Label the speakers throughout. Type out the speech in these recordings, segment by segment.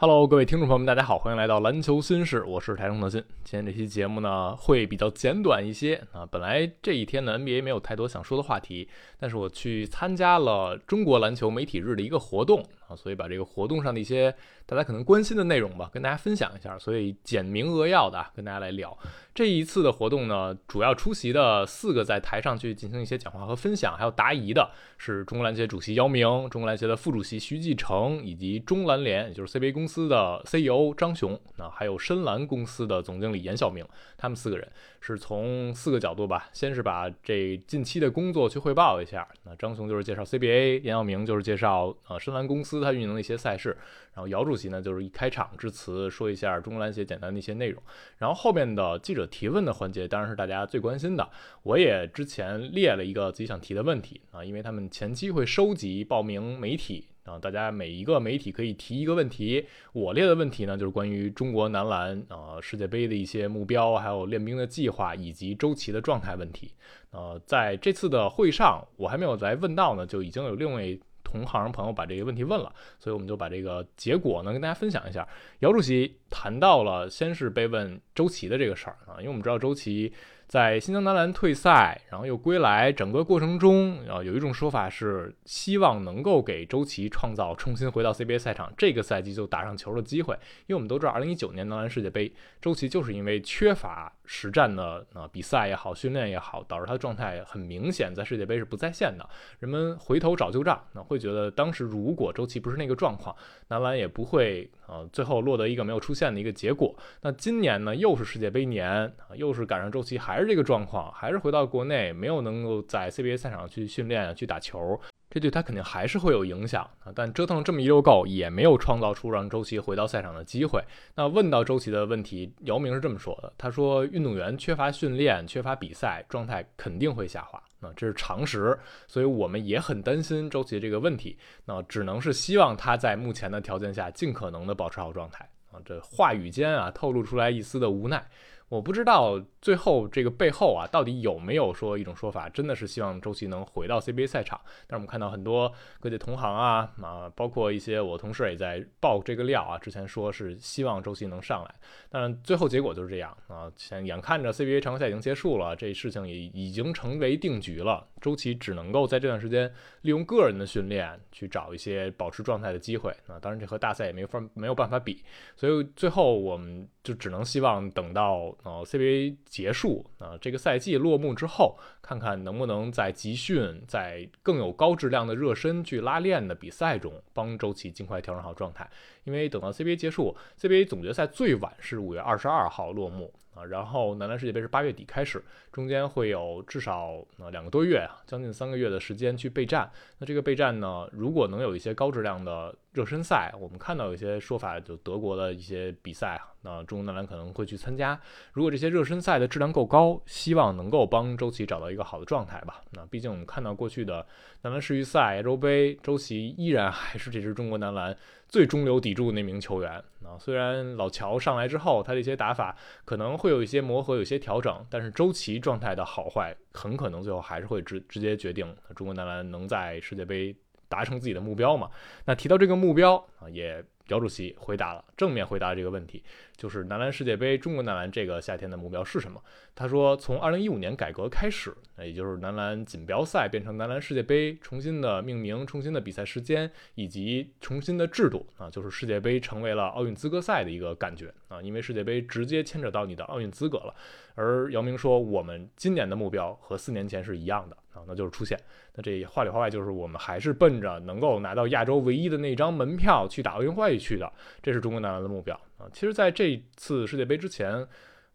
Speaker 1: Hello，各位听众朋友们，大家好，欢迎来到篮球新事，我是台中德新。今天这期节目呢会比较简短一些啊。本来这一天呢 NBA 没有太多想说的话题，但是我去参加了中国篮球媒体日的一个活动啊，所以把这个活动上的一些大家可能关心的内容吧，跟大家分享一下。所以简明扼要的跟大家来聊。这一次的活动呢，主要出席的四个在台上去进行一些讲话和分享，还有答疑的是中国篮协主席姚明、中国篮协的副主席徐继成，以及中篮联，也就是 CBA 公司的 CEO 张雄，那还有深蓝公司的总经理严晓明，他们四个人是从四个角度吧，先是把这近期的工作去汇报一下。那张雄就是介绍 CBA，严晓明就是介绍呃深蓝公司它运营的一些赛事，然后姚主席呢就是一开场致辞说一下中国篮协简单的一些内容，然后后面的记者。提问的环节当然是大家最关心的。我也之前列了一个自己想提的问题啊，因为他们前期会收集报名媒体啊，大家每一个媒体可以提一个问题。我列的问题呢，就是关于中国男篮啊世界杯的一些目标，还有练兵的计划以及周琦的状态问题。呃，在这次的会上，我还没有来问到呢，就已经有另外。同行朋友把这个问题问了，所以我们就把这个结果呢跟大家分享一下。姚主席谈到了，先是被问周琦的这个事儿啊，因为我们知道周琦。在新疆男篮退赛，然后又归来，整个过程中，啊，有一种说法是希望能够给周琦创造重新回到 CBA 赛场，这个赛季就打上球的机会。因为我们都知道，二零一九年男篮世界杯，周琦就是因为缺乏实战的啊比赛也好，训练也好，导致他的状态很明显在世界杯是不在线的。人们回头找旧账，那会觉得当时如果周琦不是那个状况，男篮也不会啊最后落得一个没有出现的一个结果。那今年呢，又是世界杯年，又是赶上周琦还。还是这个状况，还是回到国内，没有能够在 CBA 赛场去训练、去打球，这对他肯定还是会有影响啊。但折腾了这么一溜够，也没有创造出让周琦回到赛场的机会。那问到周琦的问题，姚明是这么说的：他说，运动员缺乏训练、缺乏比赛，状态肯定会下滑，那这是常识。所以我们也很担心周琦这个问题。那只能是希望他在目前的条件下，尽可能的保持好状态啊。这话语间啊，透露出来一丝的无奈。我不知道最后这个背后啊，到底有没有说一种说法，真的是希望周琦能回到 CBA 赛场。但是我们看到很多各界同行啊，啊，包括一些我同事也在爆这个料啊，之前说是希望周琦能上来，但最后结果就是这样啊。现眼看着 CBA 常规赛已经结束了，这事情也已经成为定局了，周琦只能够在这段时间利用个人的训练去找一些保持状态的机会。啊，当然这和大赛也没法没有办法比，所以最后我们就只能希望等到。呃，CBA 结束啊，这个赛季落幕之后，看看能不能在集训、在更有高质量的热身去拉练的比赛中，帮周琦尽快调整好状态。因为等到 CBA 结束，CBA 总决赛最晚是五月二十二号落幕。啊，然后男篮世界杯是八月底开始，中间会有至少呃两个多月啊，将近三个月的时间去备战。那这个备战呢，如果能有一些高质量的热身赛，我们看到有些说法，就德国的一些比赛，那中国男篮可能会去参加。如果这些热身赛的质量够高，希望能够帮周琦找到一个好的状态吧。那毕竟我们看到过去的男篮世预赛、亚洲杯，周琦依然还是这支中国男篮。最中流砥柱那名球员啊，虽然老乔上来之后，他的一些打法可能会有一些磨合，有些调整，但是周琦状态的好坏，很可能最后还是会直直接决定中国男篮能在世界杯达成自己的目标嘛。那提到这个目标啊，也。姚主席回答了，正面回答这个问题，就是男篮世界杯，中国男篮这个夏天的目标是什么？他说，从二零一五年改革开始，也就是男篮锦标赛变成男篮世界杯，重新的命名，重新的比赛时间，以及重新的制度啊，就是世界杯成为了奥运资格赛的一个感觉啊，因为世界杯直接牵扯到你的奥运资格了。而姚明说，我们今年的目标和四年前是一样的。啊，那就是出线。那这话里话外就是我们还是奔着能够拿到亚洲唯一的那张门票去打奥运会去的，这是中国男篮的目标啊。其实，在这次世界杯之前，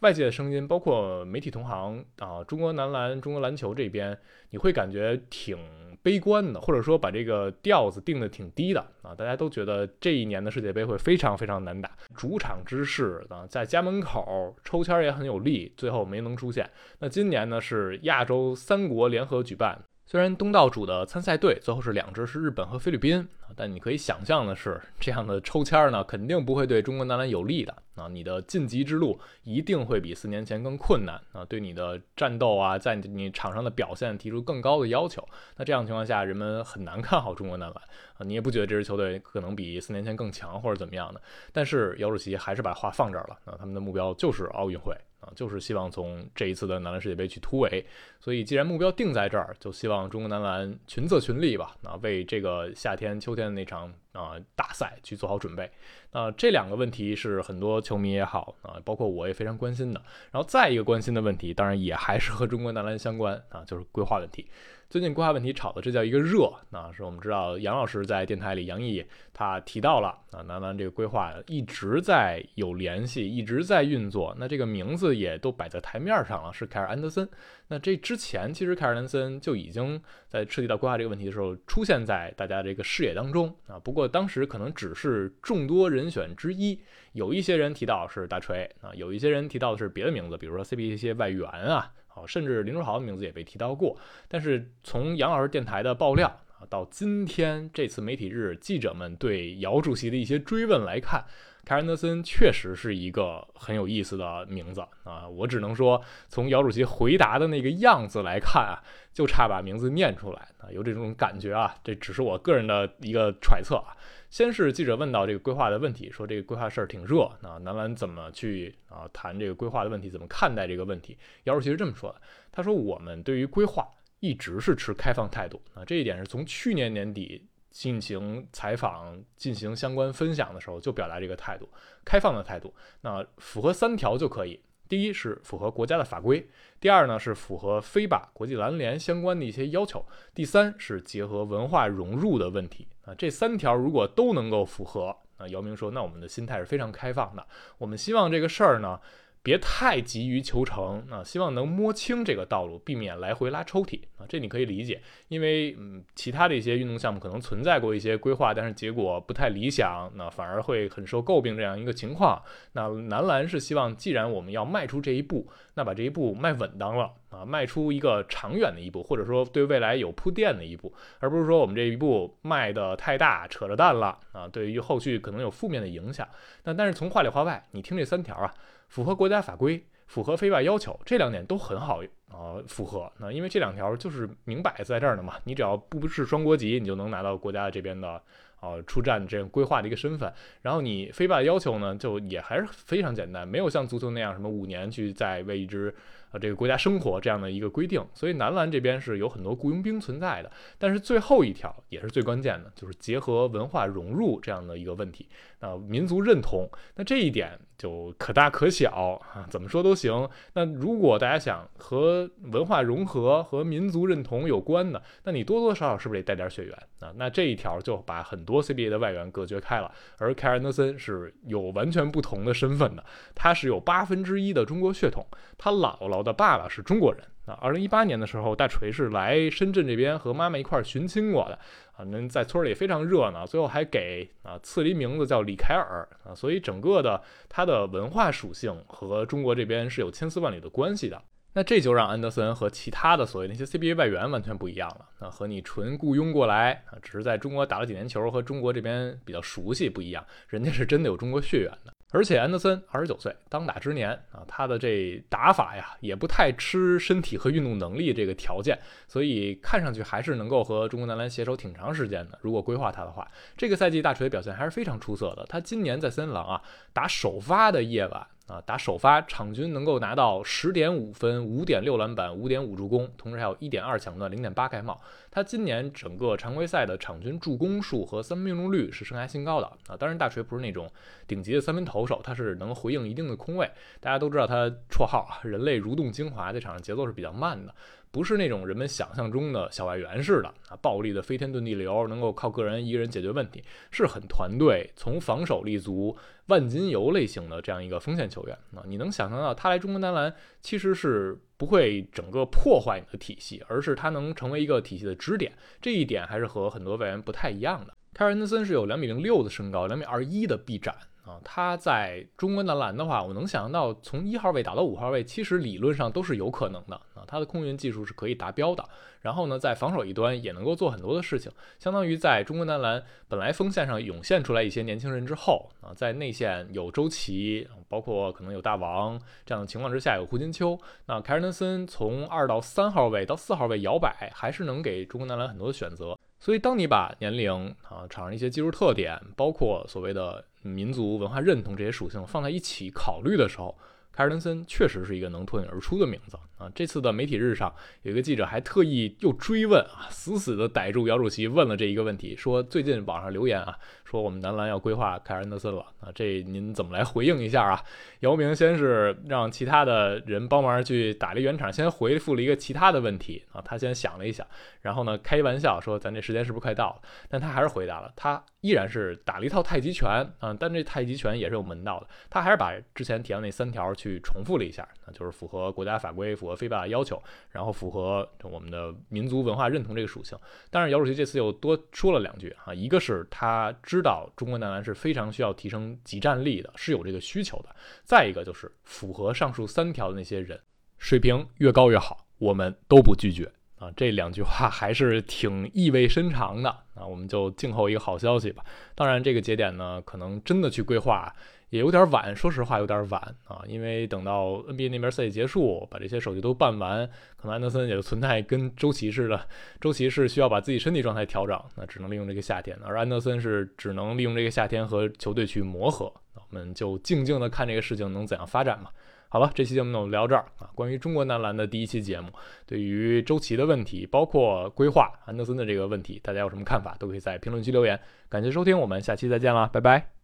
Speaker 1: 外界的声音，包括媒体同行啊，中国男篮、中国篮球这边，你会感觉挺悲观的，或者说把这个调子定的挺低的啊。大家都觉得这一年的世界杯会非常非常难打，主场之势啊，在家门口抽签也很有利，最后没能出现。那今年呢是亚洲三国联合举办，虽然东道主的参赛队最后是两支是日本和菲律宾，但你可以想象的是，这样的抽签呢，肯定不会对中国男篮有利的啊！你的晋级之路一定会比四年前更困难啊！对你的战斗啊，在你场上的表现提出更高的要求。那这样情况下，人们很难看好中国男篮啊！你也不觉得这支球队可能比四年前更强或者怎么样的？但是姚主席还是把话放这儿了啊！他们的目标就是奥运会。啊，就是希望从这一次的男篮世界杯去突围，所以既然目标定在这儿，就希望中国男篮群策群力吧，啊，为这个夏天、秋天的那场啊大赛去做好准备。那这两个问题是很多球迷也好啊，包括我也非常关心的。然后再一个关心的问题，当然也还是和中国男篮相关啊，就是规划问题。最近规划问题炒的这叫一个热，那是我们知道杨老师在电台里，杨毅他提到了啊，男篮这个规划一直在有联系，一直在运作。那这个名字也都摆在台面上了，是凯尔安德森。那这之前其实凯尔安德森就已经在涉及到规划这个问题的时候出现在大家这个视野当中啊，不过当时可能只是众多人选之一，有一些人提到是大锤啊，有一些人提到的是别的名字，比如说 CBA 一些外援啊。哦，甚至林书豪的名字也被提到过。但是从杨老师电台的爆料啊，到今天这次媒体日记者们对姚主席的一些追问来看，凯尔安德森确实是一个很有意思的名字啊。我只能说，从姚主席回答的那个样子来看啊，就差把名字念出来啊，有这种感觉啊。这只是我个人的一个揣测啊。先是记者问到这个规划的问题，说这个规划事儿挺热，那男篮怎么去啊谈这个规划的问题，怎么看待这个问题？姚主席是这么说的，他说我们对于规划一直是持开放态度啊，这一点是从去年年底进行采访、进行相关分享的时候就表达这个态度，开放的态度。那符合三条就可以，第一是符合国家的法规，第二呢是符合非法国际篮联相关的一些要求，第三是结合文化融入的问题。啊，这三条如果都能够符合，啊，姚明说，那我们的心态是非常开放的。我们希望这个事儿呢，别太急于求成，啊，希望能摸清这个道路，避免来回拉抽屉。啊，这你可以理解，因为嗯，其他的一些运动项目可能存在过一些规划，但是结果不太理想，那反而会很受诟病这样一个情况。那男篮是希望，既然我们要迈出这一步，那把这一步迈稳当了。啊，迈出一个长远的一步，或者说对未来有铺垫的一步，而不是说我们这一步迈的太大，扯着蛋了啊，对于后续可能有负面的影响。那但是从话里话外，你听这三条啊，符合国家法规，符合非法要求，这两点都很好啊，符合。那因为这两条就是明摆在这儿的嘛，你只要不是双国籍，你就能拿到国家这边的。啊，出战这样规划的一个身份，然后你非法要求呢，就也还是非常简单，没有像足球那样什么五年去在为一支这个国家生活这样的一个规定，所以男篮这边是有很多雇佣兵存在的。但是最后一条也是最关键的，就是结合文化融入这样的一个问题，啊，民族认同，那这一点就可大可小啊，怎么说都行。那如果大家想和文化融合和民族认同有关的，那你多多少少是不是得带点血缘啊？那这一条就把很多 CBA 的外援隔绝开了，而凯尔安德森是有完全不同的身份的，他是有八分之一的中国血统，他姥姥的爸爸是中国人。那二零一八年的时候，大锤是来深圳这边和妈妈一块寻亲过的啊，那在村里非常热闹，最后还给啊赐了一名字叫李凯尔啊，所以整个的他的文化属性和中国这边是有千丝万缕的关系的。那这就让安德森和其他的所谓那些 CBA 外援完全不一样了。那和你纯雇佣过来啊，只是在中国打了几年球，和中国这边比较熟悉不一样。人家是真的有中国血缘的。而且安德森二十九岁，当打之年啊，他的这打法呀，也不太吃身体和运动能力这个条件，所以看上去还是能够和中国男篮携手挺长时间的。如果规划他的话，这个赛季大锤表现还是非常出色的。他今年在森林狼啊打首发的夜晚。啊，打首发场均能够拿到十点五分、五点六篮板、五点五助攻，同时还有一点二抢断、零点八盖帽。他今年整个常规赛的场均助攻数和三分命中率是生涯新高的啊！当然，大锤不是那种顶级的三分投手，他是能回应一定的空位。大家都知道他绰号，人类蠕动精华，在场上节奏是比较慢的。不是那种人们想象中的小外援似的啊，暴力的飞天遁地流，能够靠个人一个人解决问题，是很团队，从防守立足，万金油类型的这样一个锋线球员啊。你能想象到他来中国男篮，其实是不会整个破坏你的体系，而是他能成为一个体系的支点，这一点还是和很多外援不太一样的。凯尔安德森是有两米零六的身高，两米二一的臂展。啊，他在中国男篮的话，我能想象到从一号位打到五号位，其实理论上都是有可能的啊。他的空运技术是可以达标的。然后呢，在防守一端也能够做很多的事情，相当于在中国男篮本来锋线上涌现出来一些年轻人之后啊，在内线有周琦，包括可能有大王这样的情况之下，有胡金秋，那凯尔特森从二到三号位到四号位摇摆，还是能给中国男篮很多的选择。所以，当你把年龄啊、场上一些技术特点，包括所谓的民族文化认同这些属性放在一起考虑的时候，凯尔登森确实是一个能脱颖而出的名字啊！这次的媒体日上，有一个记者还特意又追问啊，死死的逮住姚主席问了这一个问题，说最近网上留言啊，说我们男篮要规划凯尔特森了啊，这您怎么来回应一下啊？姚明先是让其他的人帮忙去打了圆场，先回复了一个其他的问题啊，他先想了一想，然后呢开一玩笑说咱这时间是不是快到了？但他还是回答了，他依然是打了一套太极拳啊，但这太极拳也是有门道的，他还是把之前提到那三条去重复了一下，那就是符合国家法规、符合非法要求，然后符合我们的民族文化认同这个属性。但是姚主席这次又多说了两句啊，一个是他知知道中国男篮是非常需要提升集战力的，是有这个需求的；再一个就是符合上述三条的那些人，水平越高越好，我们都不拒绝。啊，这两句话还是挺意味深长的啊，我们就静候一个好消息吧。当然，这个节点呢，可能真的去规划也有点晚，说实话有点晚啊，因为等到 NBA 那边赛季结束，把这些手续都办完，可能安德森也就存在跟周琦似的，周琦是需要把自己身体状态调整，那只能利用这个夏天，而安德森是只能利用这个夏天和球队去磨合。我们就静静的看这个事情能怎样发展吧。好了，这期节目呢我们聊这儿啊。关于中国男篮的第一期节目，对于周琦的问题，包括规划安德森的这个问题，大家有什么看法，都可以在评论区留言。感谢收听，我们下期再见啦，拜拜。